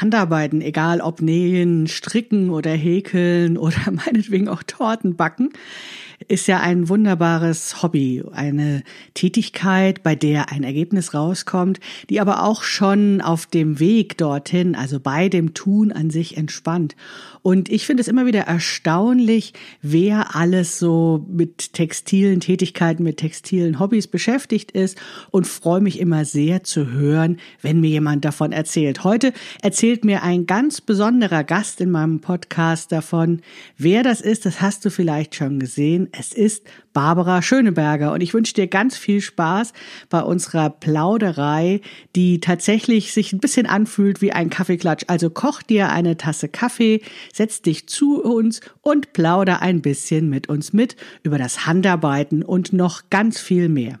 Handarbeiten, egal ob nähen, stricken oder häkeln oder meinetwegen auch Torten backen, ist ja ein wunderbares Hobby, eine Tätigkeit, bei der ein Ergebnis rauskommt, die aber auch schon auf dem Weg dorthin, also bei dem Tun an sich entspannt. Und ich finde es immer wieder erstaunlich, wer alles so mit textilen Tätigkeiten, mit textilen Hobbys beschäftigt ist und freue mich immer sehr zu hören, wenn mir jemand davon erzählt. Heute erzählt mir ein ganz besonderer Gast in meinem Podcast davon. Wer das ist, das hast du vielleicht schon gesehen. Es ist Barbara Schöneberger und ich wünsche dir ganz viel Spaß bei unserer Plauderei, die tatsächlich sich ein bisschen anfühlt wie ein Kaffeeklatsch. Also koch dir eine Tasse Kaffee, setz dich zu uns und plauder ein bisschen mit uns mit über das Handarbeiten und noch ganz viel mehr.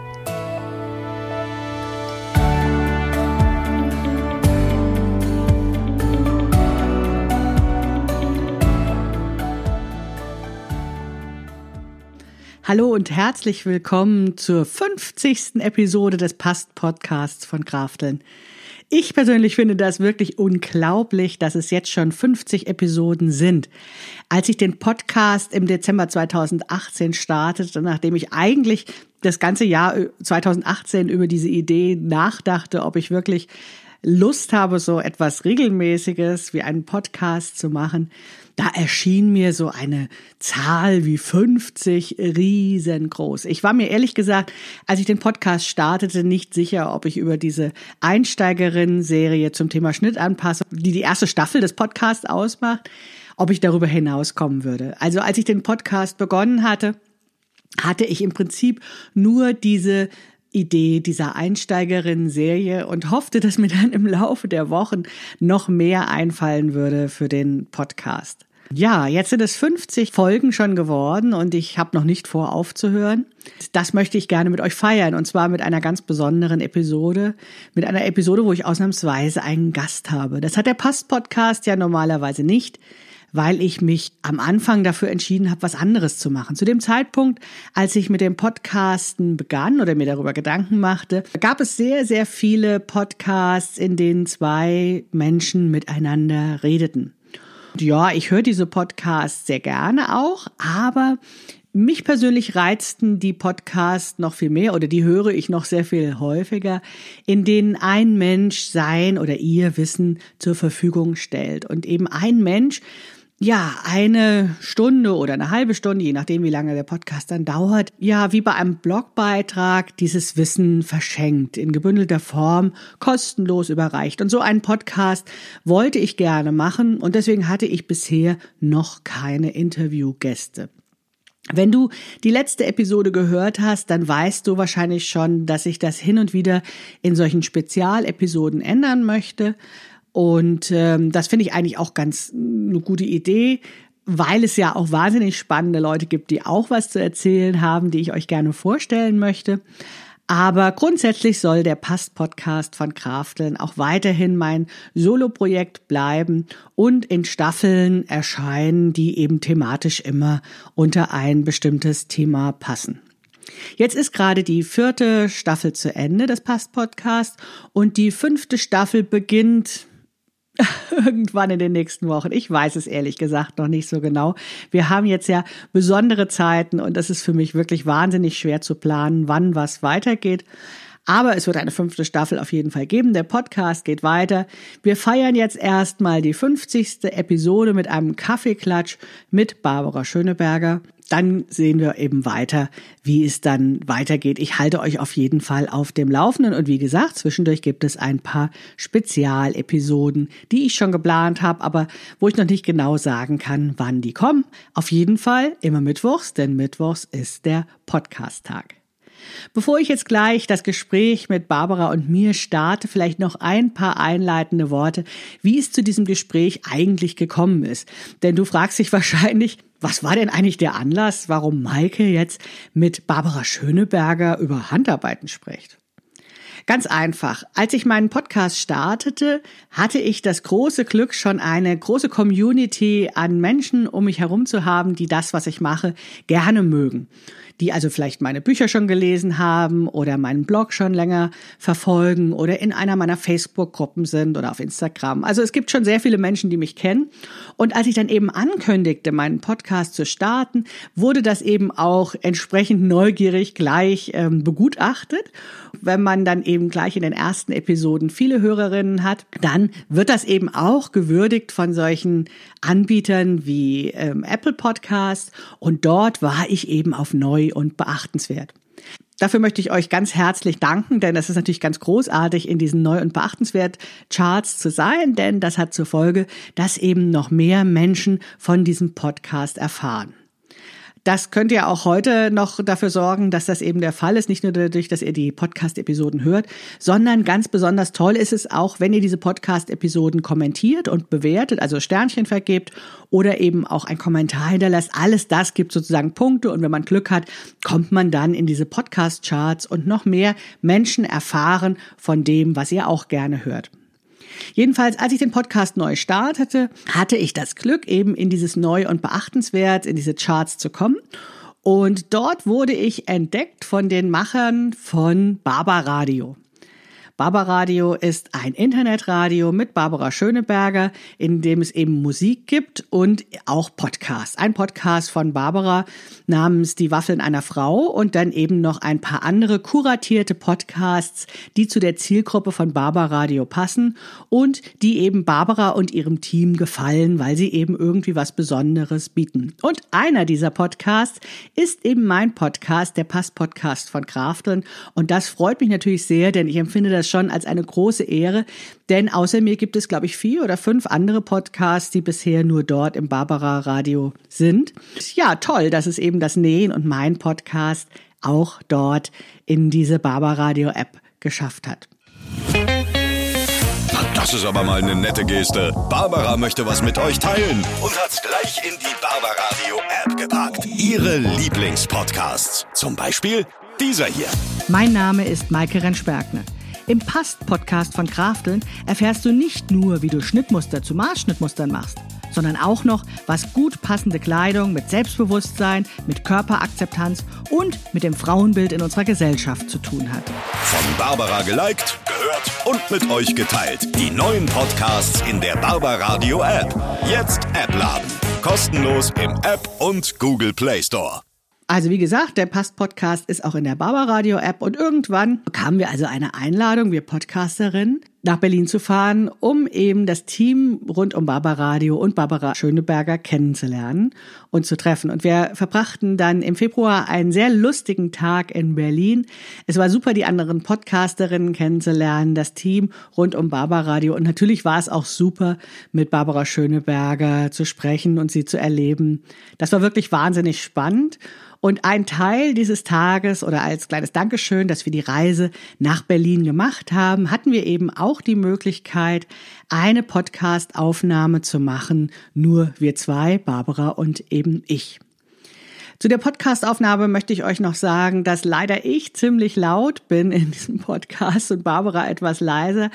Hallo und herzlich willkommen zur 50. Episode des Past Podcasts von Krafteln. Ich persönlich finde das wirklich unglaublich, dass es jetzt schon 50 Episoden sind. Als ich den Podcast im Dezember 2018 startete, nachdem ich eigentlich das ganze Jahr 2018 über diese Idee nachdachte, ob ich wirklich Lust habe, so etwas Regelmäßiges wie einen Podcast zu machen, da erschien mir so eine Zahl wie 50 riesengroß. Ich war mir ehrlich gesagt, als ich den Podcast startete, nicht sicher, ob ich über diese Einsteigerin-Serie zum Thema Schnittanpassung, die die erste Staffel des Podcasts ausmacht, ob ich darüber hinauskommen würde. Also als ich den Podcast begonnen hatte, hatte ich im Prinzip nur diese Idee dieser Einsteigerinnen-Serie und hoffte, dass mir dann im Laufe der Wochen noch mehr einfallen würde für den Podcast. Ja, jetzt sind es 50 Folgen schon geworden und ich habe noch nicht vor aufzuhören. Das möchte ich gerne mit euch feiern und zwar mit einer ganz besonderen Episode, mit einer Episode, wo ich ausnahmsweise einen Gast habe. Das hat der Past-Podcast ja normalerweise nicht weil ich mich am Anfang dafür entschieden habe, was anderes zu machen. Zu dem Zeitpunkt, als ich mit dem Podcasten begann oder mir darüber Gedanken machte, gab es sehr, sehr viele Podcasts, in denen zwei Menschen miteinander redeten. Und ja, ich höre diese Podcasts sehr gerne auch, aber mich persönlich reizten die Podcasts noch viel mehr oder die höre ich noch sehr viel häufiger, in denen ein Mensch sein oder ihr Wissen zur Verfügung stellt und eben ein Mensch ja, eine Stunde oder eine halbe Stunde, je nachdem, wie lange der Podcast dann dauert, ja, wie bei einem Blogbeitrag dieses Wissen verschenkt, in gebündelter Form, kostenlos überreicht. Und so einen Podcast wollte ich gerne machen und deswegen hatte ich bisher noch keine Interviewgäste. Wenn du die letzte Episode gehört hast, dann weißt du wahrscheinlich schon, dass ich das hin und wieder in solchen Spezialepisoden ändern möchte. Und ähm, das finde ich eigentlich auch ganz eine gute Idee, weil es ja auch wahnsinnig spannende Leute gibt, die auch was zu erzählen haben, die ich euch gerne vorstellen möchte. Aber grundsätzlich soll der Past-Podcast von Krafteln auch weiterhin mein Solo-Projekt bleiben und in Staffeln erscheinen, die eben thematisch immer unter ein bestimmtes Thema passen. Jetzt ist gerade die vierte Staffel zu Ende des Past-Podcast und die fünfte Staffel beginnt irgendwann in den nächsten Wochen. Ich weiß es ehrlich gesagt noch nicht so genau. Wir haben jetzt ja besondere Zeiten und es ist für mich wirklich wahnsinnig schwer zu planen, wann was weitergeht. Aber es wird eine fünfte Staffel auf jeden Fall geben. Der Podcast geht weiter. Wir feiern jetzt erstmal die 50. Episode mit einem Kaffeeklatsch mit Barbara Schöneberger dann sehen wir eben weiter, wie es dann weitergeht. Ich halte euch auf jeden Fall auf dem Laufenden und wie gesagt, zwischendurch gibt es ein paar Spezialepisoden, die ich schon geplant habe, aber wo ich noch nicht genau sagen kann, wann die kommen. Auf jeden Fall immer Mittwochs, denn Mittwochs ist der Podcast-Tag. Bevor ich jetzt gleich das Gespräch mit Barbara und mir starte, vielleicht noch ein paar einleitende Worte, wie es zu diesem Gespräch eigentlich gekommen ist. Denn du fragst dich wahrscheinlich, was war denn eigentlich der Anlass, warum Maike jetzt mit Barbara Schöneberger über Handarbeiten spricht? Ganz einfach. Als ich meinen Podcast startete, hatte ich das große Glück, schon eine große Community an Menschen um mich herum zu haben, die das, was ich mache, gerne mögen die also vielleicht meine Bücher schon gelesen haben oder meinen Blog schon länger verfolgen oder in einer meiner Facebook-Gruppen sind oder auf Instagram. Also es gibt schon sehr viele Menschen, die mich kennen. Und als ich dann eben ankündigte, meinen Podcast zu starten, wurde das eben auch entsprechend neugierig gleich ähm, begutachtet. Wenn man dann eben gleich in den ersten Episoden viele Hörerinnen hat, dann wird das eben auch gewürdigt von solchen Anbietern wie ähm, Apple Podcast. Und dort war ich eben auf neu und beachtenswert. Dafür möchte ich euch ganz herzlich danken, denn es ist natürlich ganz großartig, in diesen neu und beachtenswert Charts zu sein, denn das hat zur Folge, dass eben noch mehr Menschen von diesem Podcast erfahren. Das könnt ihr auch heute noch dafür sorgen, dass das eben der Fall ist. Nicht nur dadurch, dass ihr die Podcast-Episoden hört, sondern ganz besonders toll ist es auch, wenn ihr diese Podcast-Episoden kommentiert und bewertet, also Sternchen vergebt oder eben auch ein Kommentar hinterlässt. Alles das gibt sozusagen Punkte und wenn man Glück hat, kommt man dann in diese Podcast-Charts und noch mehr Menschen erfahren von dem, was ihr auch gerne hört. Jedenfalls, als ich den Podcast neu startete, hatte ich das Glück, eben in dieses Neu und Beachtenswert, in diese Charts zu kommen. Und dort wurde ich entdeckt von den Machern von Baba Radio. Barbaradio ist ein Internetradio mit Barbara Schöneberger, in dem es eben Musik gibt und auch Podcast. Ein Podcast von Barbara namens Die Waffeln einer Frau und dann eben noch ein paar andere kuratierte Podcasts, die zu der Zielgruppe von Barbaradio passen und die eben Barbara und ihrem Team gefallen, weil sie eben irgendwie was Besonderes bieten. Und einer dieser Podcasts ist eben mein Podcast, der Pass-Podcast von Krafteln. Und das freut mich natürlich sehr, denn ich empfinde das schon als eine große Ehre, denn außer mir gibt es, glaube ich, vier oder fünf andere Podcasts, die bisher nur dort im Barbara Radio sind. Ja, toll, dass es eben das Nähen und mein Podcast auch dort in diese Barbara Radio App geschafft hat. Das ist aber mal eine nette Geste. Barbara möchte was mit euch teilen und hat's gleich in die Barbara Radio App gepackt. Ihre Lieblingspodcasts. Zum Beispiel dieser hier. Mein Name ist Maike Rentschbergner. Im Past-Podcast von Krafteln erfährst du nicht nur, wie du Schnittmuster zu Maßschnittmustern machst, sondern auch noch, was gut passende Kleidung mit Selbstbewusstsein, mit Körperakzeptanz und mit dem Frauenbild in unserer Gesellschaft zu tun hat. Von Barbara geliked, gehört und mit euch geteilt. Die neuen Podcasts in der Barbaradio App. Jetzt App laden. Kostenlos im App und Google Play Store. Also wie gesagt, der Past-Podcast ist auch in der Barbaradio-App und irgendwann bekamen wir also eine Einladung, wir Podcasterinnen, nach Berlin zu fahren, um eben das Team rund um Barbaradio und Barbara Schöneberger kennenzulernen und zu treffen. Und wir verbrachten dann im Februar einen sehr lustigen Tag in Berlin. Es war super, die anderen Podcasterinnen kennenzulernen, das Team rund um Barbaradio. Und natürlich war es auch super, mit Barbara Schöneberger zu sprechen und sie zu erleben. Das war wirklich wahnsinnig spannend. Und ein Teil dieses Tages oder als kleines Dankeschön, dass wir die Reise nach Berlin gemacht haben, hatten wir eben auch die Möglichkeit, eine Podcast-Aufnahme zu machen. Nur wir zwei, Barbara und eben ich. Zu der Podcastaufnahme möchte ich euch noch sagen, dass leider ich ziemlich laut bin in diesem Podcast und Barbara etwas leiser.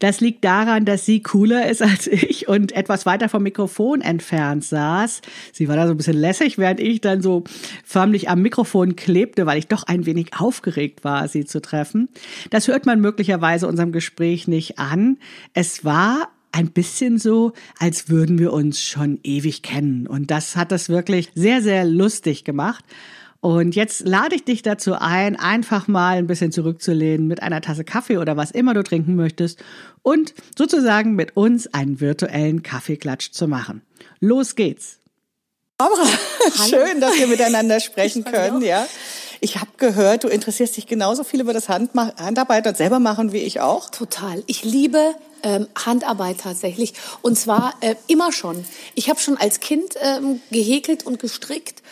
Das liegt daran, dass sie cooler ist als ich und etwas weiter vom Mikrofon entfernt saß. Sie war da so ein bisschen lässig, während ich dann so förmlich am Mikrofon klebte, weil ich doch ein wenig aufgeregt war, sie zu treffen. Das hört man möglicherweise unserem Gespräch nicht an. Es war ein bisschen so, als würden wir uns schon ewig kennen. Und das hat das wirklich sehr, sehr lustig gemacht. Und jetzt lade ich dich dazu ein, einfach mal ein bisschen zurückzulehnen mit einer Tasse Kaffee oder was immer du trinken möchtest und sozusagen mit uns einen virtuellen Kaffeeklatsch zu machen. Los geht's. Barbara, schön, dass wir miteinander sprechen können, ja. Ich habe gehört, du interessierst dich genauso viel über das Handma Handarbeit und selber machen wie ich auch. Total. Ich liebe ähm, Handarbeit tatsächlich. Und zwar äh, immer schon. Ich habe schon als Kind ähm, gehäkelt und gestrickt.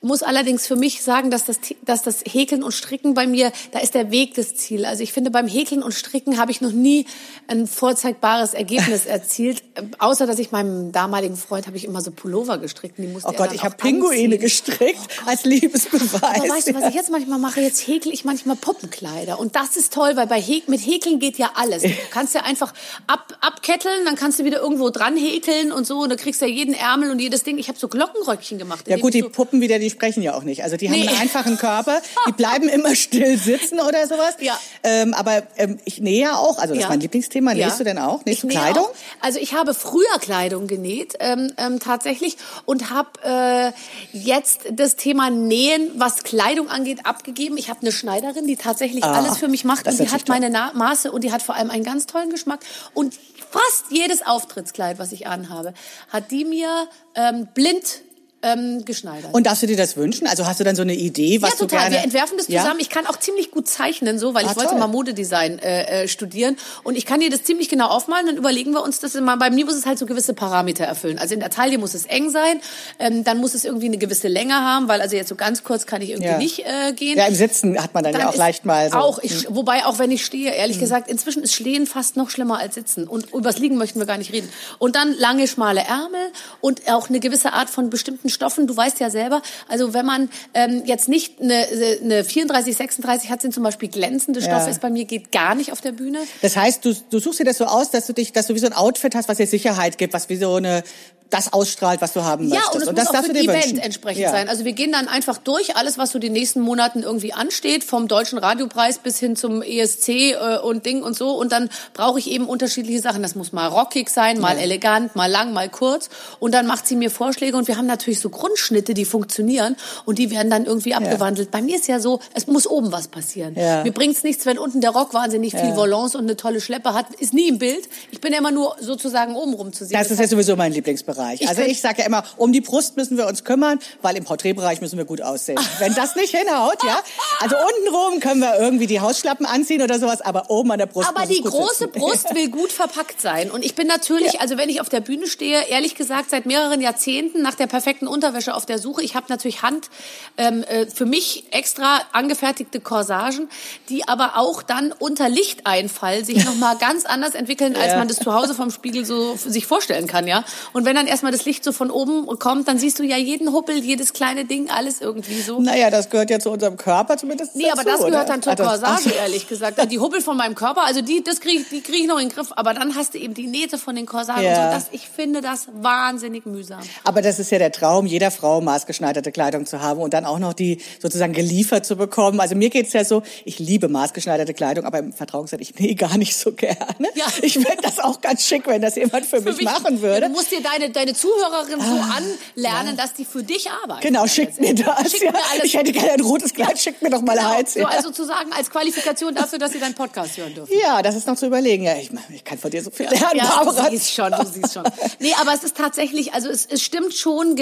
Muss allerdings für mich sagen, dass das, dass das Häkeln und Stricken bei mir, da ist der Weg das Ziel. Also ich finde, beim Häkeln und Stricken habe ich noch nie ein vorzeigbares Ergebnis erzielt. Außer, dass ich meinem damaligen Freund habe ich immer so Pullover gestrickt. Die musste oh Gott, ich habe Pinguine gestrickt oh als Liebesbeweis. Aber weißt du, was ich jetzt manchmal mache? Jetzt häkel ich manchmal Puppenkleider. Und das ist toll, weil bei Hä mit Häkeln geht ja alles. Du kannst ja einfach ab, abketteln, dann kannst du wieder irgendwo dran häkeln und so. Und du kriegst ja jeden Ärmel und jedes Ding. Ich habe so Glockenröckchen gemacht. Ja gut, die so Puppen wieder, die sprechen ja auch nicht. Also die haben nee. einen einfachen Körper, die bleiben immer still sitzen oder sowas. Ja. Ähm, aber ähm, ich nähe ja auch, also das ja. ist mein Lieblingsthema. Nähst ja. du denn auch? Nähst du Kleidung? Auch. Also ich habe früher Kleidung genäht, ähm, ähm, tatsächlich, und habe äh, jetzt das Thema Nähen, was Kleidung angeht, abgegeben. Ich habe eine Schneiderin, die tatsächlich ah, alles für mich macht und die hat toll. meine Na Maße und die hat vor allem einen ganz tollen Geschmack und fast jedes Auftrittskleid, was ich anhabe, hat die mir ähm, blind ähm, geschneidert. Und darfst du dir das wünschen? Also hast du dann so eine Idee, was ja, total. du gerne... Wir entwerfen das zusammen. Ja? Ich kann auch ziemlich gut zeichnen, so, weil ah, ich wollte toll. mal Modedesign äh, äh, studieren. Und ich kann dir das ziemlich genau aufmalen. Dann überlegen wir uns das immer. Bei mir muss es halt so gewisse Parameter erfüllen. Also in der Taille muss es eng sein. Ähm, dann muss es irgendwie eine gewisse Länge haben, weil also jetzt so ganz kurz kann ich irgendwie ja. nicht äh, gehen. Ja, im Sitzen hat man dann, dann ja auch leicht mal so... Auch, ich, hm. wobei auch wenn ich stehe, ehrlich hm. gesagt, inzwischen ist Stehen fast noch schlimmer als Sitzen. Und übers Liegen möchten wir gar nicht reden. Und dann lange, schmale Ärmel und auch eine gewisse Art von bestimmten Stoffen. Du weißt ja selber. Also wenn man ähm, jetzt nicht eine, eine 34, 36 hat, sind zum Beispiel glänzende Stoffe, ja. ist bei mir geht gar nicht auf der Bühne. Das heißt, du, du suchst dir das so aus, dass du dich, dass du wie so ein Outfit hast, was dir Sicherheit gibt, was wie so eine das ausstrahlt, was du haben ja, möchtest. und, es und das muss auch für ein Event wünschen. entsprechend ja. sein. Also wir gehen dann einfach durch alles, was so die nächsten Monaten irgendwie ansteht, vom Deutschen Radiopreis bis hin zum ESC äh, und Ding und so. Und dann brauche ich eben unterschiedliche Sachen. Das muss mal rockig sein, mal ja. elegant, mal lang, mal kurz. Und dann macht sie mir Vorschläge und wir haben natürlich so Grundschnitte, die funktionieren und die werden dann irgendwie abgewandelt. Bei mir ist ja so, es muss oben was passieren. Ja. Mir bringt's nichts, wenn unten der Rock wahnsinnig viel Volance und eine tolle Schleppe hat. Ist nie im Bild. Ich bin ja immer nur sozusagen oben rum zu sehen. Das, das ist ja sowieso mein Lieblingsbereich. Bereich. Ich also ich sage ja immer, um die Brust müssen wir uns kümmern, weil im Porträtbereich müssen wir gut aussehen. Wenn das nicht hinhaut, ja, also untenrum können wir irgendwie die Hausschlappen anziehen oder sowas, aber oben an der Brust Aber die große sitzen. Brust will gut verpackt sein und ich bin natürlich, ja. also wenn ich auf der Bühne stehe, ehrlich gesagt seit mehreren Jahrzehnten nach der perfekten Unterwäsche auf der Suche. Ich habe natürlich Hand ähm, äh, für mich extra angefertigte Corsagen, die aber auch dann unter Lichteinfall sich noch mal ganz anders entwickeln, als ja. man das zu Hause vom Spiegel so sich vorstellen kann, ja. Und wenn dann erstmal das Licht so von oben kommt, dann siehst du ja jeden Huppel, jedes kleine Ding, alles irgendwie so. Naja, das gehört ja zu unserem Körper zumindest. Nee, dazu, aber das gehört oder? dann zur Corsage, ehrlich gesagt. Die Huppel von meinem Körper, also die, das kriege die krieg ich noch in den Griff. Aber dann hast du eben die Nähte von den Corsagen ja. und so. Das, ich finde das wahnsinnig mühsam. Aber das ist ja der Traum jeder Frau, maßgeschneiderte Kleidung zu haben und dann auch noch die sozusagen geliefert zu bekommen. Also mir geht's ja so, ich liebe maßgeschneiderte Kleidung, aber im Vertrauenssein, ich nähe gar nicht so gerne. Ja. Ich fände das auch ganz schick, wenn das jemand für, für mich, mich, machen würde. Ja, du musst dir deine, deine Zuhörerin so ah, anlernen, ja. dass die für dich arbeiten. Genau, schickt mir das. Schickt ja. mir alles. Ich hätte gerne ein rotes Kleid, ja. schickt mir doch mal genau. Ja. So, also sozusagen als Qualifikation dafür, dass sie deinen Podcast hören dürfen. Ja, das ist noch zu überlegen. Ja, ich, ich kann von dir so viel lernen, ja, Barbara. Du siehst schon, du siehst schon. Nee, aber es ist tatsächlich, also es, es stimmt schon,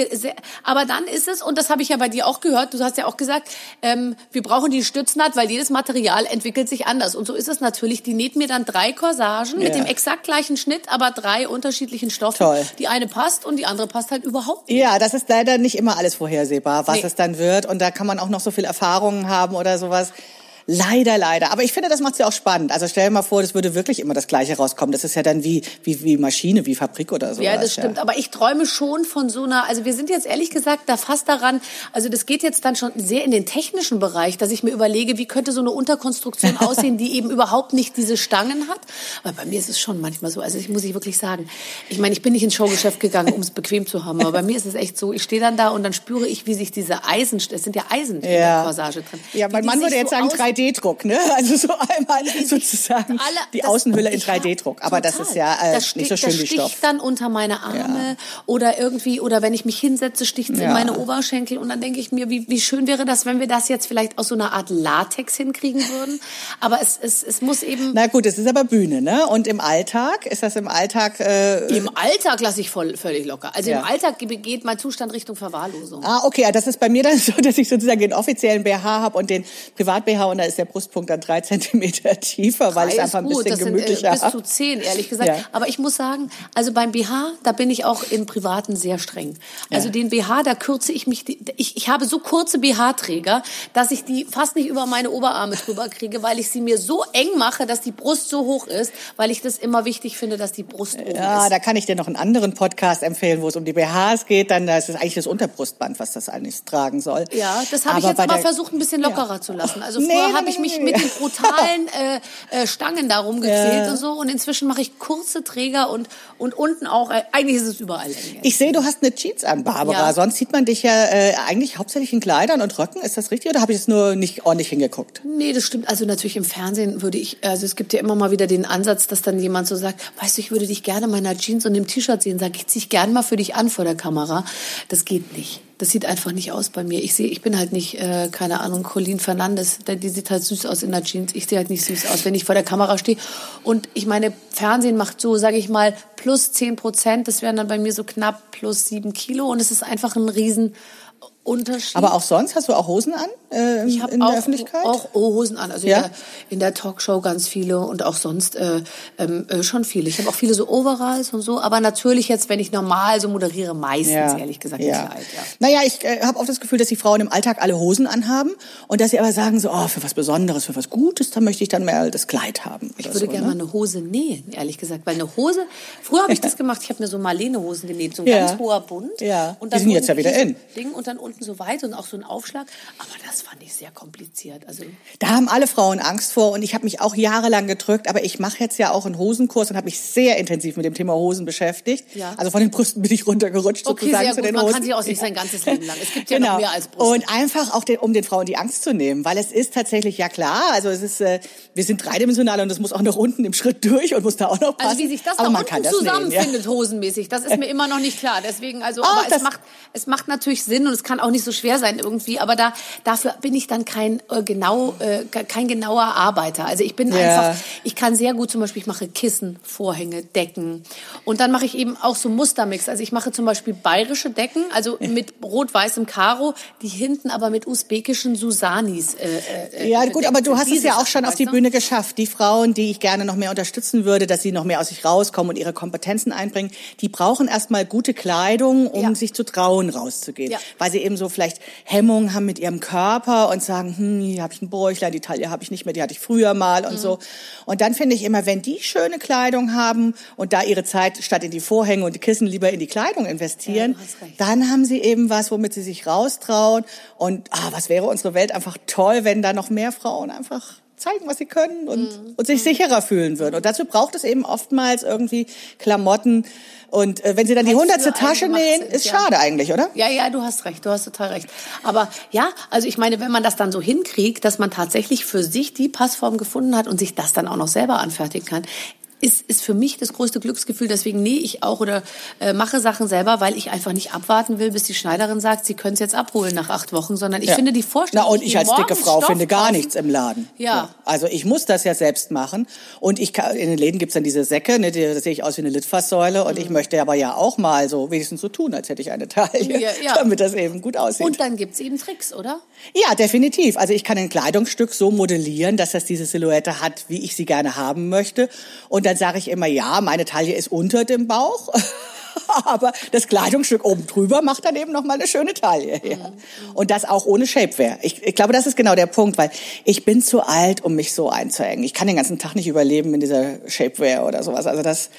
aber dann ist es, und das habe ich ja bei dir auch gehört, du hast ja auch gesagt, ähm, wir brauchen die Stütznaht, weil jedes Material entwickelt sich anders. Und so ist es natürlich. Die näht mir dann drei Corsagen mit dem exakt gleichen Schnitt, aber drei unterschiedlichen Stoffen. Toll. Die eine passt und die andere passt halt überhaupt nicht. Ja, das ist leider nicht immer alles vorhersehbar, was nee. es dann wird. Und da kann man auch noch so viel Erfahrungen haben oder sowas. Leider, leider. Aber ich finde, das macht es ja auch spannend. Also stell dir mal vor, das würde wirklich immer das Gleiche rauskommen. Das ist ja dann wie, wie, wie Maschine, wie Fabrik oder so. Ja, das stimmt. Ja. Aber ich träume schon von so einer, also wir sind jetzt ehrlich gesagt da fast daran, also das geht jetzt dann schon sehr in den technischen Bereich, dass ich mir überlege, wie könnte so eine Unterkonstruktion aussehen, die eben überhaupt nicht diese Stangen hat. Aber bei mir ist es schon manchmal so, also ich muss ich wirklich sagen, ich meine, ich bin nicht ins Showgeschäft gegangen, um es bequem zu haben, aber bei mir ist es echt so, ich stehe dann da und dann spüre ich, wie sich diese Eisen, es sind ja Eisen ja. in der Corsage drin. Ja, mein Mann würde jetzt so sagen 3D-Druck, ne? Also so einmal sozusagen alle, die das, Außenhülle in 3D-Druck. Aber total. das ist ja äh, das nicht so schön wie Stoff. Das sticht dann unter meine Arme ja. oder irgendwie, oder wenn ich mich hinsetze, sticht es ja. in meine Oberschenkel und dann denke ich mir, wie, wie schön wäre das, wenn wir das jetzt vielleicht aus so einer Art Latex hinkriegen würden. Aber es, es, es muss eben... Na gut, es ist aber Bühne, ne? Und im Alltag, ist das im Alltag... Äh, Im Alltag lasse ich voll, völlig locker. Also ja. im Alltag geht mein Zustand Richtung Verwahrlosung. Ah, okay, das ist bei mir dann so, dass ich sozusagen den offiziellen BH habe und den Privat-BH und da ist der Brustpunkt dann drei Zentimeter tiefer, weil ich einfach ein bisschen das gemütlicher sind, äh, bis zu zehn, ehrlich gesagt. Ja. Aber ich muss sagen, also beim BH, da bin ich auch im Privaten sehr streng. Also ja. den BH, da kürze ich mich, ich, ich habe so kurze BH-Träger, dass ich die fast nicht über meine Oberarme drüber kriege, weil ich sie mir so eng mache, dass die Brust so hoch ist, weil ich das immer wichtig finde, dass die Brust oben ja, ist. Ja, da kann ich dir noch einen anderen Podcast empfehlen, wo es um die BHs geht. Dann ist es eigentlich das Unterbrustband, was das eigentlich tragen soll. Ja, das habe ich jetzt aber versucht, ein bisschen lockerer ja. zu lassen. Also früher nee, habe ich mich nee, mit den brutalen äh, äh, Stangen darum gequält ja. und so. Und inzwischen mache ich kurze Träger und, und unten auch, äh, eigentlich ist es überall. Ich sehe, du hast eine Jeans an, Barbara. Sonst sieht man dich ja äh, eigentlich hauptsächlich in Kleidern und Röcken. Ist das richtig oder habe ich es nur nicht ordentlich hingeguckt? Nee, das stimmt. Also natürlich im Fernsehen würde ich, also es gibt ja immer mal wieder den Ansatz, dass dann jemand so sagt, weißt du, ich würde dich gerne in meiner Jeans und dem T-Shirt sehen. Sag ich, zieh ich gern mal für dich an vor der Kamera. Das geht nicht. Das sieht einfach nicht aus bei mir. Ich sehe, ich bin halt nicht, äh, keine Ahnung, Colleen Fernandes. Die sieht halt süß aus in der Jeans. Ich sehe halt nicht süß aus, wenn ich vor der Kamera stehe. Und ich meine, Fernsehen macht so, sage ich mal, plus zehn Prozent. Das wären dann bei mir so knapp plus sieben Kilo. Und es ist einfach ein riesen Unterschied. Aber auch sonst hast du auch Hosen an äh, ich in auch, der Öffentlichkeit? auch Hosen an. Also ja? in, der, in der Talkshow ganz viele und auch sonst äh, ähm, äh, schon viele. Ich habe auch viele so Overalls und so. Aber natürlich jetzt, wenn ich normal so moderiere, meistens ja. ehrlich gesagt ja. Kleid. Ja. Naja, ich äh, habe auch das Gefühl, dass die Frauen im Alltag alle Hosen anhaben und dass sie aber sagen so, oh, für was Besonderes, für was Gutes, da möchte ich dann mehr das Kleid haben. Ich würde so, gerne ne? mal eine Hose nähen, ehrlich gesagt. Weil eine Hose, früher habe ich das gemacht, ich habe mir so Marlene-Hosen genäht, so ein ganz hoher Bund. Ja. Und dann die sind jetzt ja wieder in. Ding und dann unten so weit und auch so ein Aufschlag. Aber das fand ich sehr kompliziert. Also da haben alle Frauen Angst vor und ich habe mich auch jahrelang gedrückt, aber ich mache jetzt ja auch einen Hosenkurs und habe mich sehr intensiv mit dem Thema Hosen beschäftigt. Ja. Also von den Brüsten bin ich runtergerutscht okay, sozusagen zu den Man Hosen. kann sich auch nicht sein ganzes Leben lang. Es gibt ja genau. noch mehr als Brust. Und einfach auch den, um den Frauen die Angst zu nehmen, weil es ist tatsächlich ja klar, also es ist äh, wir sind dreidimensional und es muss auch noch unten im Schritt durch und muss da auch noch passen. Also wie sich das aber da unten zusammenfindet ja. hosenmäßig, das ist mir immer noch nicht klar. Deswegen also oh, aber es macht es macht natürlich Sinn und es kann auch nicht so schwer sein irgendwie, aber da dafür bin ich dann kein äh, genau äh, kein genauer Arbeiter. Also ich bin ja. einfach, ich kann sehr gut zum Beispiel, ich mache Kissen, Vorhänge, Decken und dann mache ich eben auch so Mustermix. Also ich mache zum Beispiel bayerische Decken, also mit rot-weißem Karo, die hinten aber mit usbekischen Susanis. Äh, äh, ja gut, aber du hast es ja auch schon auf die Bühne geschafft. Die Frauen, die ich gerne noch mehr unterstützen würde, dass sie noch mehr aus sich rauskommen und ihre Kompetenzen einbringen, die brauchen erstmal gute Kleidung, um ja. sich zu trauen, rauszugehen, ja. weil sie eben so vielleicht Hemmungen haben mit ihrem Körper und sagen, hm, hier habe ich ein Bäuchlein, die Taille habe ich nicht mehr, die hatte ich früher mal und mhm. so. Und dann finde ich immer, wenn die schöne Kleidung haben und da ihre Zeit statt in die Vorhänge und die Kissen lieber in die Kleidung investieren, ja, dann haben sie eben was, womit sie sich raustrauen. Und ah, was wäre unsere Welt einfach toll, wenn da noch mehr Frauen einfach zeigen, was sie können und, mhm. und sich sicherer fühlen würden. Und dazu braucht es eben oftmals irgendwie Klamotten. Und äh, wenn sie dann die hundertste Tasche nähen, ist ja. schade eigentlich, oder? Ja, ja, du hast recht, du hast total recht. Aber ja, also ich meine, wenn man das dann so hinkriegt, dass man tatsächlich für sich die Passform gefunden hat und sich das dann auch noch selber anfertigen kann, ist, ist für mich das größte Glücksgefühl. Deswegen nähe ich auch oder äh, mache Sachen selber, weil ich einfach nicht abwarten will, bis die Schneiderin sagt, sie können es jetzt abholen nach acht Wochen, sondern ich ja. finde die Vorstellung. Na, und ich als dicke Frau Stoff finde gar kaufen. nichts im Laden. Ja. ja. Also ich muss das ja selbst machen. Und ich kann, in den Läden gibt's dann diese Säcke, ne, die, da sehe ich aus wie eine Litfaßsäule. Und mhm. ich möchte aber ja auch mal so wenigstens so tun, als hätte ich eine Taille, ja, ja. damit das eben gut aussieht. Und dann gibt's eben Tricks, oder? Ja, definitiv. Also ich kann ein Kleidungsstück so modellieren, dass das diese Silhouette hat, wie ich sie gerne haben möchte. Und dann sage ich immer, ja, meine Taille ist unter dem Bauch. aber das Kleidungsstück oben drüber macht dann eben noch mal eine schöne Taille. Ja. Mhm. Und das auch ohne Shapewear. Ich, ich glaube, das ist genau der Punkt, weil ich bin zu alt, um mich so einzuhängen. Ich kann den ganzen Tag nicht überleben in dieser Shapewear oder sowas. Also das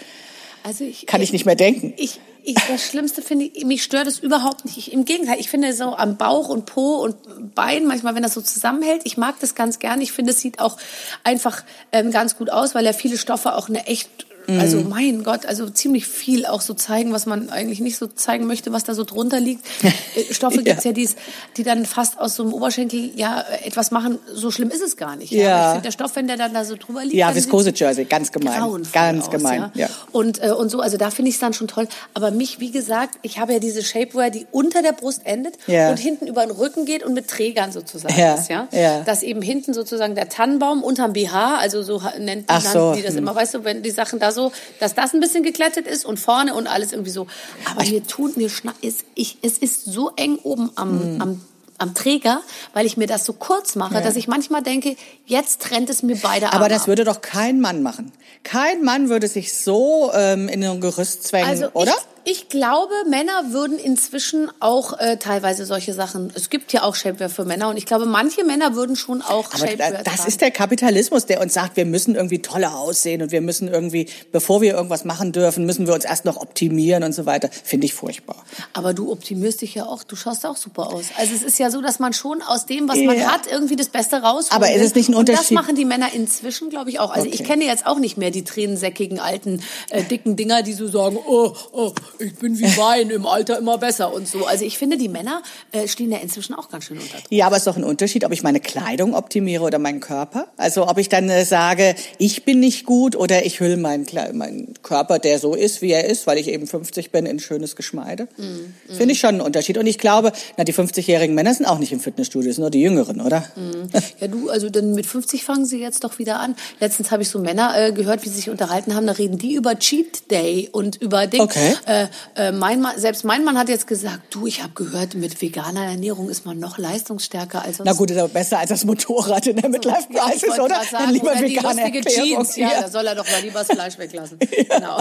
also ich, kann ich nicht mehr denken. Ich, ich, das Schlimmste finde ich, mich stört es überhaupt nicht. Ich, Im Gegenteil, ich finde so am Bauch und Po und Bein, manchmal, wenn das so zusammenhält, ich mag das ganz gern. Ich finde, es sieht auch einfach ähm, ganz gut aus, weil ja viele Stoffe auch eine echt also mhm. mein Gott, also ziemlich viel auch so zeigen, was man eigentlich nicht so zeigen möchte, was da so drunter liegt. Äh, Stoffe ja. gibt's ja, die, die dann fast aus so einem Oberschenkel ja etwas machen. So schlimm ist es gar nicht. Ja. ja. Ich finde der Stoff, wenn der dann da so drüber liegt. Ja, Viskose Jersey, ganz gemein. Ganz aus, gemein. Ja. ja. Und, äh, und so, also da finde ich es dann schon toll. Aber mich, wie gesagt, ich habe ja diese Shapewear, die unter der Brust endet ja. und hinten über den Rücken geht und mit Trägern sozusagen ja. ist. Ja? Ja. Dass eben hinten sozusagen der Tannenbaum unterm BH, also so nennt Ach so. die das hm. immer, weißt du, wenn die Sachen da so, dass das ein bisschen geklettet ist und vorne und alles irgendwie so. Aber mir tut mir schna es, ich, es ist so eng oben am, mm. am am Träger, weil ich mir das so kurz mache, ja. dass ich manchmal denke, jetzt trennt es mir beide Arme Aber das würde doch kein Mann machen. Kein Mann würde sich so ähm, in ein Gerüst zwängen, also oder? Ich, glaube, Männer würden inzwischen auch äh, teilweise solche Sachen. Es gibt ja auch Shapewear für Männer und ich glaube, manche Männer würden schon auch Aber Shapewear Das tragen. ist der Kapitalismus, der uns sagt, wir müssen irgendwie toller aussehen und wir müssen irgendwie, bevor wir irgendwas machen dürfen, müssen wir uns erst noch optimieren und so weiter. Finde ich furchtbar. Aber du optimierst dich ja auch. Du schaust auch super aus. Also es ist ja so, dass man schon aus dem, was man hat, irgendwie das Beste rausholt. Aber ist es nicht ein Unterschied? Und das machen die Männer inzwischen, glaube ich, auch. Also okay. ich kenne jetzt auch nicht mehr die tränensäckigen alten äh, dicken Dinger, die so sagen, oh, oh, ich bin wie Wein im Alter immer besser und so. Also ich finde, die Männer äh, stehen ja inzwischen auch ganz schön unter Druck. Ja, aber es ist doch ein Unterschied, ob ich meine Kleidung optimiere oder meinen Körper. Also ob ich dann äh, sage, ich bin nicht gut oder ich hülle meinen, meinen Körper, der so ist, wie er ist, weil ich eben 50 bin, in schönes Geschmeide. Mm, mm. Finde ich schon einen Unterschied. Und ich glaube, na, die 50-jährigen Männer sind auch nicht im Fitnessstudio, sind nur die Jüngeren, oder? Mm. Ja, du, also dann mit 50 fangen sie jetzt doch wieder an. Letztens habe ich so Männer äh, gehört, wie sie sich unterhalten haben, da reden die über Cheat Day und über Ding. Okay. Äh, äh, mein Mann, selbst mein Mann hat jetzt gesagt, du, ich habe gehört, mit veganer Ernährung ist man noch leistungsstärker als. Na gut, ist aber besser als das Motorrad in der Midlife Crisis, ja, oder? Sagen, Dann lieber oder vegane Jeans. Ja, ja, da soll er doch mal lieber das Fleisch weglassen. Ja. Genau.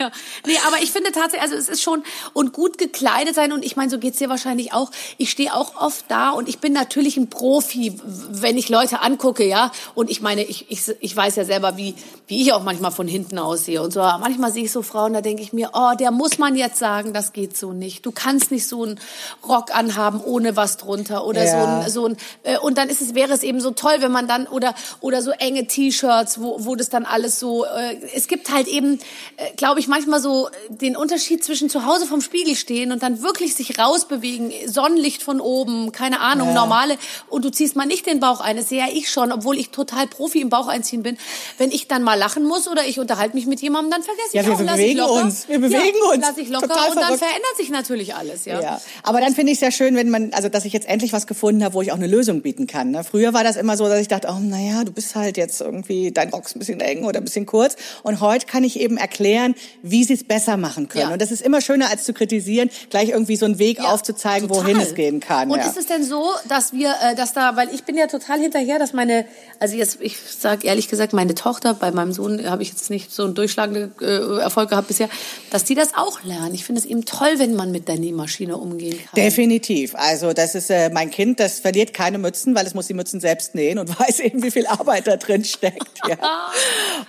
Ja. Nee, aber ich finde tatsächlich, also es ist schon und gut gekleidet sein und ich meine, so geht's dir wahrscheinlich auch. Ich stehe auch oft da und ich bin natürlich ein Profi, wenn ich Leute angucke, ja. Und ich meine, ich, ich, ich weiß ja selber, wie, wie ich auch manchmal von hinten aussehe und so. Aber manchmal sehe ich so Frauen, da denke ich mir, oh, der muss man jetzt sagen, das geht so nicht. Du kannst nicht so einen Rock anhaben ohne was drunter oder ja. so ein, so ein äh, und dann ist es, wäre es eben so toll, wenn man dann oder oder so enge T-Shirts, wo, wo das dann alles so, äh, es gibt halt eben, äh, glaube ich, manchmal so den Unterschied zwischen zu Hause vom Spiegel stehen und dann wirklich sich rausbewegen, Sonnenlicht von oben, keine Ahnung, ja. normale, und du ziehst mal nicht den Bauch ein. Das sehe ja ich schon, obwohl ich total Profi im Bauch einziehen bin. Wenn ich dann mal lachen muss oder ich unterhalte mich mit jemandem, dann vergesse ja, ich auch, wir bewegen ich uns. Wir bewegen ja, uns. Lass ich locker total und dann verändert sich natürlich alles, ja. ja. Aber dann finde ich es ja schön, wenn man, also dass ich jetzt endlich was gefunden habe, wo ich auch eine Lösung bieten kann. Ne? Früher war das immer so, dass ich dachte, oh, naja, du bist halt jetzt irgendwie, dein Rock ist ein bisschen eng oder ein bisschen kurz. Und heute kann ich eben erklären, wie sie es besser machen können. Ja. Und das ist immer schöner als zu kritisieren, gleich irgendwie so einen Weg ja, aufzuzeigen, total. wohin es gehen kann. Und ja. ist es denn so, dass wir, äh, dass da, weil ich bin ja total hinterher, dass meine, also jetzt, ich sage ehrlich gesagt, meine Tochter, bei meinem Sohn habe ich jetzt nicht so einen durchschlagenden äh, Erfolg gehabt bisher, dass die das auch lernen. Ich finde es eben toll, wenn man mit der Nähmaschine umgehen kann. Definitiv. Also das ist äh, mein Kind, das verliert keine Mützen, weil es muss die Mützen selbst nähen und weiß eben, wie viel Arbeit da drin steckt. Ja.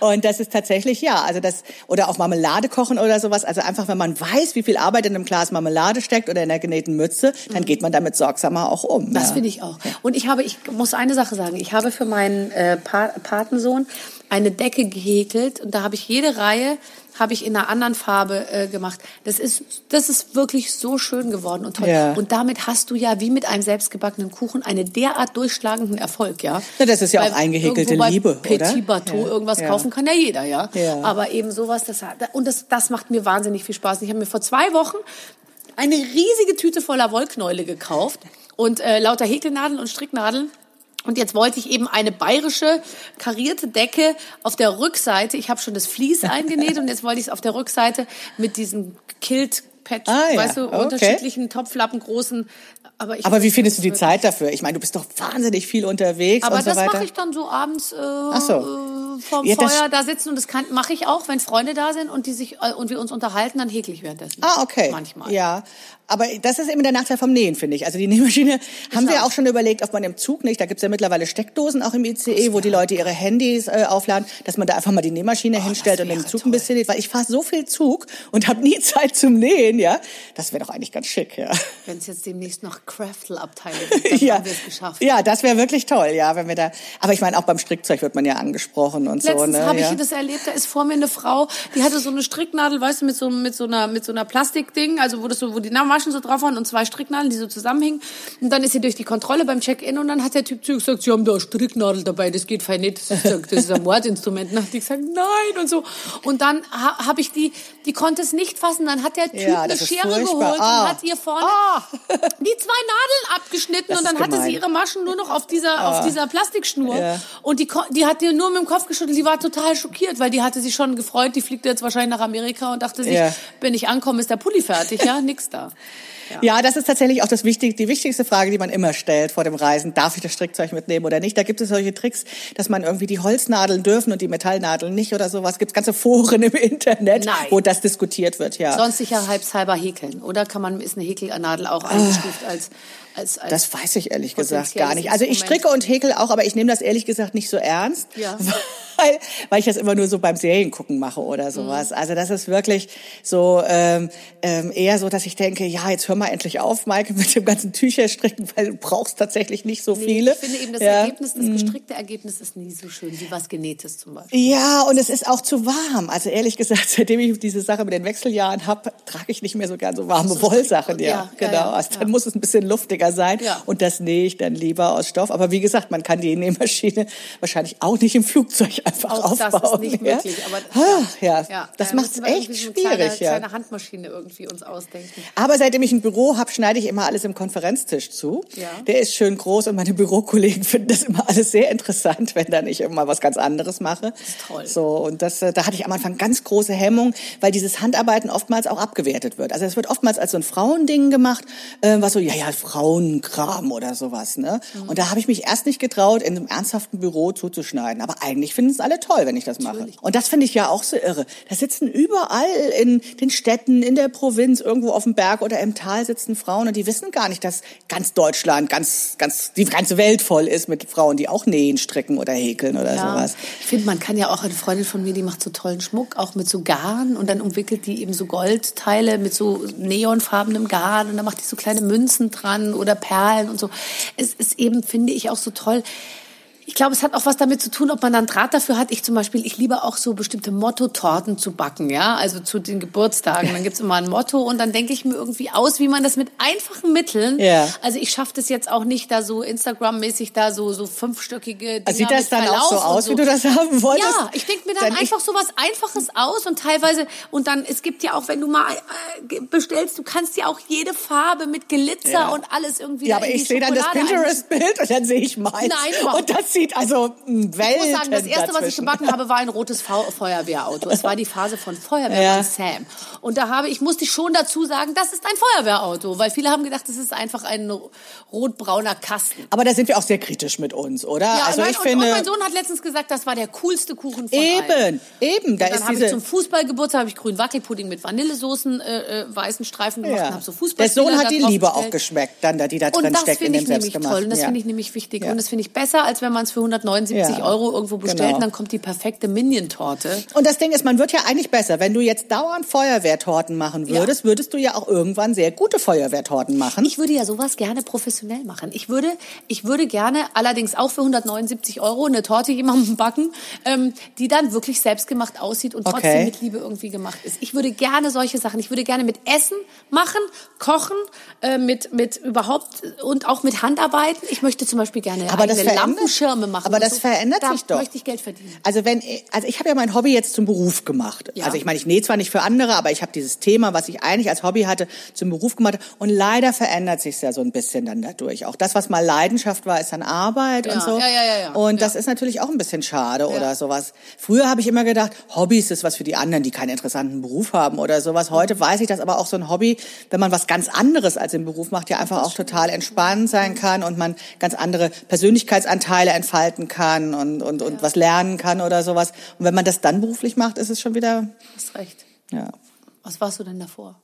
und das ist tatsächlich ja, also das oder auch Marmelade kochen oder sowas. Also einfach, wenn man weiß, wie viel Arbeit in einem Glas Marmelade steckt oder in der genähten Mütze, dann geht man damit sorgsamer auch um. Das ja. finde ich auch. Und ich habe, ich muss eine Sache sagen. Ich habe für meinen äh, Patensohn eine Decke gehäkelt und da habe ich jede Reihe habe ich in einer anderen Farbe äh, gemacht. Das ist, das ist wirklich so schön geworden und toll. Ja. Und damit hast du ja wie mit einem selbstgebackenen Kuchen einen derart durchschlagenden Erfolg, ja. ja das ist ja Weil auch eingehäkelte Liebe, Petit oder? Bateau ja. irgendwas kaufen kann ja jeder, ja. Aber eben sowas, das und das, das macht mir wahnsinnig viel Spaß. Ich habe mir vor zwei Wochen eine riesige Tüte voller Wollknäule gekauft und äh, lauter Häkelnadeln und Stricknadeln und jetzt wollte ich eben eine bayerische karierte Decke auf der Rückseite. Ich habe schon das Vlies eingenäht und jetzt wollte ich es auf der Rückseite mit diesem Kilt Patch, ah, ja. weißt du, okay. unterschiedlichen Topflappen, großen. Aber, ich aber wie findest du die Zeit dafür? Ich meine, du bist doch wahnsinnig viel unterwegs aber und so das weiter. mache ich dann so abends äh, Ach so. äh, vorm ja, Feuer da sitzen und das kann mache ich auch, wenn Freunde da sind und die sich äh, und wir uns unterhalten, dann häkel ich währenddessen. Ah, okay. Manchmal. Ja, aber das ist eben der Nachteil vom Nähen, finde ich. Also die Nähmaschine ich haben wir auch schon überlegt, ob man im Zug nicht, da gibt's ja mittlerweile Steckdosen auch im ICE, wo die Leute ihre Handys äh, aufladen, dass man da einfach mal die Nähmaschine oh, hinstellt und im Zug toll. ein bisschen näht. Weil ich fahre so viel Zug und habe nie Zeit zum Nähen, ja. Das wäre doch eigentlich ganz schick, ja. Wenn es jetzt demnächst noch Craftle-Abteile gibt, dann ja. haben wir es geschafft. Ja, das wäre wirklich toll, ja, wenn wir da. Aber ich meine, auch beim Strickzeug wird man ja angesprochen und Letztens so. Letztens ne? habe ja. ich das erlebt, da ist vor mir eine Frau, die hatte so eine Stricknadel, weißt du, mit so, mit so einer, mit so einer Plastikding, also wo das so, wo die Namenmaschen so drauf waren und zwei Stricknadeln, die so zusammenhingen. Und dann ist sie durch die Kontrolle beim Check-in und dann hat der Typ zu gesagt, sie haben da Stricknadel dabei, das geht fein nicht. Das ist ein Mordinstrument. Und dann hat die gesagt, nein und so. Und dann ha, habe ich die, die konnte es nicht fassen. Dann hat der Typ ja, eine Schere geholt ah. und hat ihr vorne ah. die zwei Nadeln abgeschnitten das und dann hatte sie ihre Maschen nur noch auf dieser, ah. auf dieser Plastikschnur. Ja. Und die, die hat ihr nur mit dem Kopf geschüttelt. Die war total schockiert, weil die hatte sich schon gefreut. Die fliegt jetzt wahrscheinlich nach Amerika und dachte sich, ja. wenn ich ankomme, ist der Pulli fertig. Ja, nix da. Ja. ja. das ist tatsächlich auch das wichtig, die wichtigste Frage, die man immer stellt vor dem Reisen. Darf ich das Strickzeug mitnehmen oder nicht? Da gibt es solche Tricks, dass man irgendwie die Holznadeln dürfen und die Metallnadeln nicht oder sowas. Gibt es ganze Foren im Internet, Nein. wo das diskutiert wird, ja. Sonst sicherheitshalber häkeln. Oder kann man, ist eine Häkelnadel auch eingestuft als als, als das weiß ich ehrlich gesagt gar nicht. Also ich stricke und häkel auch, aber ich nehme das ehrlich gesagt nicht so ernst. Ja. Weil, weil ich das immer nur so beim Seriengucken mache oder sowas. Mhm. Also das ist wirklich so ähm, ähm, eher so, dass ich denke, ja, jetzt hör mal endlich auf, Maike, mit dem ganzen Tücherstricken, weil du brauchst tatsächlich nicht so nee, viele. Ich finde eben, das ja. Ergebnis, das mhm. gestrickte Ergebnis ist nie so schön wie was Genähtes zum Beispiel. Ja, und es ist auch zu warm. Also ehrlich gesagt, seitdem ich diese Sache mit den Wechseljahren habe, trage ich nicht mehr so gern so warme Wollsachen. Ja, ja, genau. Also dann muss es ein bisschen luftiger sein. Ja. Und das nähe ich dann lieber aus Stoff. Aber wie gesagt, man kann die Nähmaschine wahrscheinlich auch nicht im Flugzeug einfach auch aufbauen. Das ist nicht möglich. Aber, ah, ja. ja. das macht es echt so schwierig. Kleine, ja. kleine Handmaschine irgendwie uns ausdenken. Aber seitdem ich ein Büro habe, schneide ich immer alles im Konferenztisch zu. Ja. Der ist schön groß und meine Bürokollegen finden das immer alles sehr interessant, wenn dann ich immer was ganz anderes mache. Das ist toll. So und das, äh, da hatte ich am Anfang ganz große Hemmung, weil dieses Handarbeiten oftmals auch abgewertet wird. Also es wird oftmals als so ein Frauending gemacht, äh, was so ja ja Frauenkram oder sowas. Ne? Mhm. Und da habe ich mich erst nicht getraut, in einem ernsthaften Büro zuzuschneiden. Aber eigentlich finden es alle toll, wenn ich das mache. Natürlich. Und das finde ich ja auch so irre. Da sitzen überall in den Städten, in der Provinz, irgendwo auf dem Berg oder im Tal sitzen Frauen und die wissen gar nicht, dass ganz Deutschland, ganz, ganz, die ganze Welt voll ist mit Frauen, die auch nähen, stricken oder häkeln oder ja. sowas. Ich finde, man kann ja auch, eine Freundin von mir, die macht so tollen Schmuck, auch mit so Garn und dann umwickelt die eben so Goldteile mit so neonfarbenem Garn und dann macht die so kleine Münzen dran oder Perlen und so. Es ist eben, finde ich, auch so toll, ich glaube, es hat auch was damit zu tun, ob man dann Draht dafür hat. Ich zum Beispiel, ich liebe auch so bestimmte Motto-Torten zu backen, ja, also zu den Geburtstagen. Dann gibt's immer ein Motto und dann denke ich mir irgendwie aus, wie man das mit einfachen Mitteln. Ja. Also ich schaffe das jetzt auch nicht, da so Instagram-mäßig da so so fünfstöckige. Dinger also sieht das dann auch so aus, so. wie du das haben wolltest? Ja, ich denke mir dann, dann einfach so was Einfaches aus und teilweise und dann es gibt ja auch, wenn du mal äh, bestellst, du kannst ja auch jede Farbe mit Glitzer ja. und alles irgendwie. Ja, aber ich sehe dann das Pinterest-Bild und dann sehe ich meins. Nein, und das sieht also Welten Ich muss sagen, das erste, was ich gebacken habe, war ein rotes Feuerwehrauto. Es war die Phase von Feuerwehrmann ja. Sam. Und da habe ich musste ich schon dazu sagen, das ist ein Feuerwehrauto, weil viele haben gedacht, das ist einfach ein rotbrauner Kasten. Aber da sind wir auch sehr kritisch mit uns, oder? Ja, also nein, ich und, finde, und mein Sohn hat letztens gesagt, das war der coolste Kuchen von eben, allen. Eben, da und dann habe ich zum Fußballgeburtstag habe ich grünen Wackelpudding mit Vanillesoßen, äh, äh, weißen Streifen gemacht ja. und habe so Fußball. Der Sohn hat die Liebe auch geschmeckt, dann da die da drin steckt in dem selbstgemachten. Toll. Und das finde ich nämlich wichtig. Und das finde ich besser, als wenn man es für 179 ja. Euro irgendwo bestellt genau. und dann kommt die perfekte Minion-Torte. Und das Ding ist, man wird ja eigentlich besser. Wenn du jetzt dauernd Feuerwehrtorten machen würdest, ja. würdest du ja auch irgendwann sehr gute Feuerwehrtorten machen. Ich würde ja sowas gerne professionell machen. Ich würde, ich würde gerne allerdings auch für 179 Euro eine Torte jemandem backen, ähm, die dann wirklich selbstgemacht aussieht und trotzdem okay. mit Liebe irgendwie gemacht ist. Ich würde gerne solche Sachen, ich würde gerne mit Essen machen, kochen, äh, mit, mit überhaupt und auch mit Handarbeiten. Ich möchte zum Beispiel gerne aber Lampenschirme machen. Aber das so. verändert da sich doch. möchte ich Geld verdienen. Also wenn, also ich habe ja mein Hobby jetzt zum Beruf gemacht. Ja. Also ich meine, ich nähe zwar nicht für andere, aber ich habe dieses Thema, was ich eigentlich als Hobby hatte, zum Beruf gemacht. Und leider verändert sich ja so ein bisschen dann dadurch. Auch das, was mal Leidenschaft war, ist dann Arbeit ja. und so. Ja, ja, ja, ja. Und das ist natürlich auch ein bisschen schade oder sowas. Früher habe ich immer gedacht, Hobbys ist was für die anderen, die keinen interessanten Beruf haben oder sowas. Heute weiß ich, dass aber auch so ein Hobby, wenn man was ganz anderes als im Beruf macht, ja einfach auch total entspannt sein kann und man ganz andere Persönlichkeitsanteile entfalten kann und, und, und was lernen kann oder sowas. Und wenn man das dann beruflich macht, ist es schon wieder. Hast recht. Ja. Was warst du denn davor?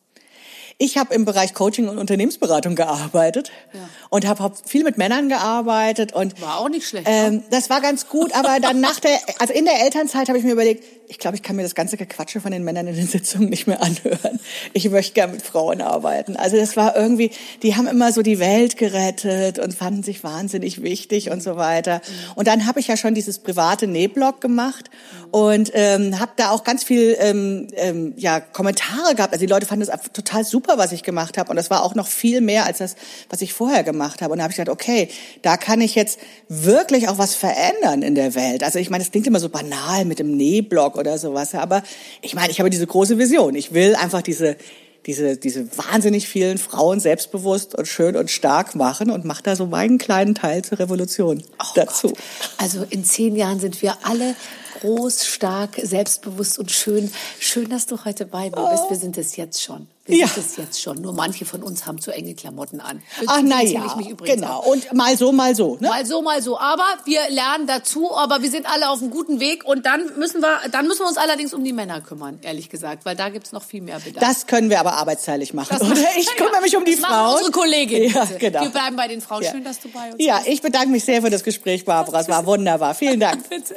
Ich habe im Bereich Coaching und Unternehmensberatung gearbeitet ja. und habe viel mit Männern gearbeitet und war auch nicht schlecht. Ähm, das war ganz gut, aber dann nach der, also in der Elternzeit habe ich mir überlegt, ich glaube, ich kann mir das ganze Gequatsche von den Männern in den Sitzungen nicht mehr anhören. Ich möchte gerne mit Frauen arbeiten. Also das war irgendwie, die haben immer so die Welt gerettet und fanden sich wahnsinnig wichtig und so weiter. Und dann habe ich ja schon dieses private Nähblog gemacht und ähm, habe da auch ganz viel ähm, ähm, ja Kommentare gehabt. Also die Leute fanden es total super, was ich gemacht habe und das war auch noch viel mehr als das, was ich vorher gemacht habe. Und da habe ich gedacht, okay, da kann ich jetzt wirklich auch was verändern in der Welt. Also ich meine, es klingt immer so banal mit dem Nähblog oder sowas. Aber ich meine, ich habe diese große Vision. Ich will einfach diese diese, diese wahnsinnig vielen Frauen selbstbewusst und schön und stark machen und mache da so meinen kleinen Teil zur Revolution oh dazu. Gott. Also in zehn Jahren sind wir alle groß, stark, selbstbewusst und schön. Schön, dass du heute bei mir bist. Wir sind es jetzt schon. Wir ja. sind es jetzt schon. Nur manche von uns haben zu enge Klamotten an. Ach, naja, genau. Auch. Und mal so, mal so. Ne? Mal so, mal so. Aber wir lernen dazu, aber wir sind alle auf einem guten Weg. Und dann müssen wir, dann müssen wir uns allerdings um die Männer kümmern, ehrlich gesagt, weil da gibt's noch viel mehr Bedarf. Das können wir aber arbeitsteilig machen. Das oder ich kümmere ja, mich um die das Frauen. unsere Kollegin. Ja, genau. Wir bleiben bei den Frauen. Schön, dass du bei uns ja, bist. Ja, ich bedanke mich sehr für das Gespräch, Barbara. Es war wunderbar. Vielen Dank. Bitte.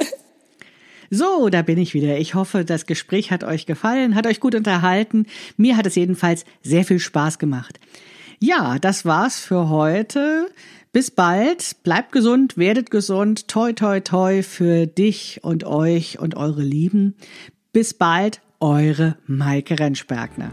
So, da bin ich wieder. Ich hoffe, das Gespräch hat euch gefallen, hat euch gut unterhalten. Mir hat es jedenfalls sehr viel Spaß gemacht. Ja, das war's für heute. Bis bald. Bleibt gesund, werdet gesund. Toi, toi, toi für dich und euch und eure Lieben. Bis bald, eure Maike Rentschbergner.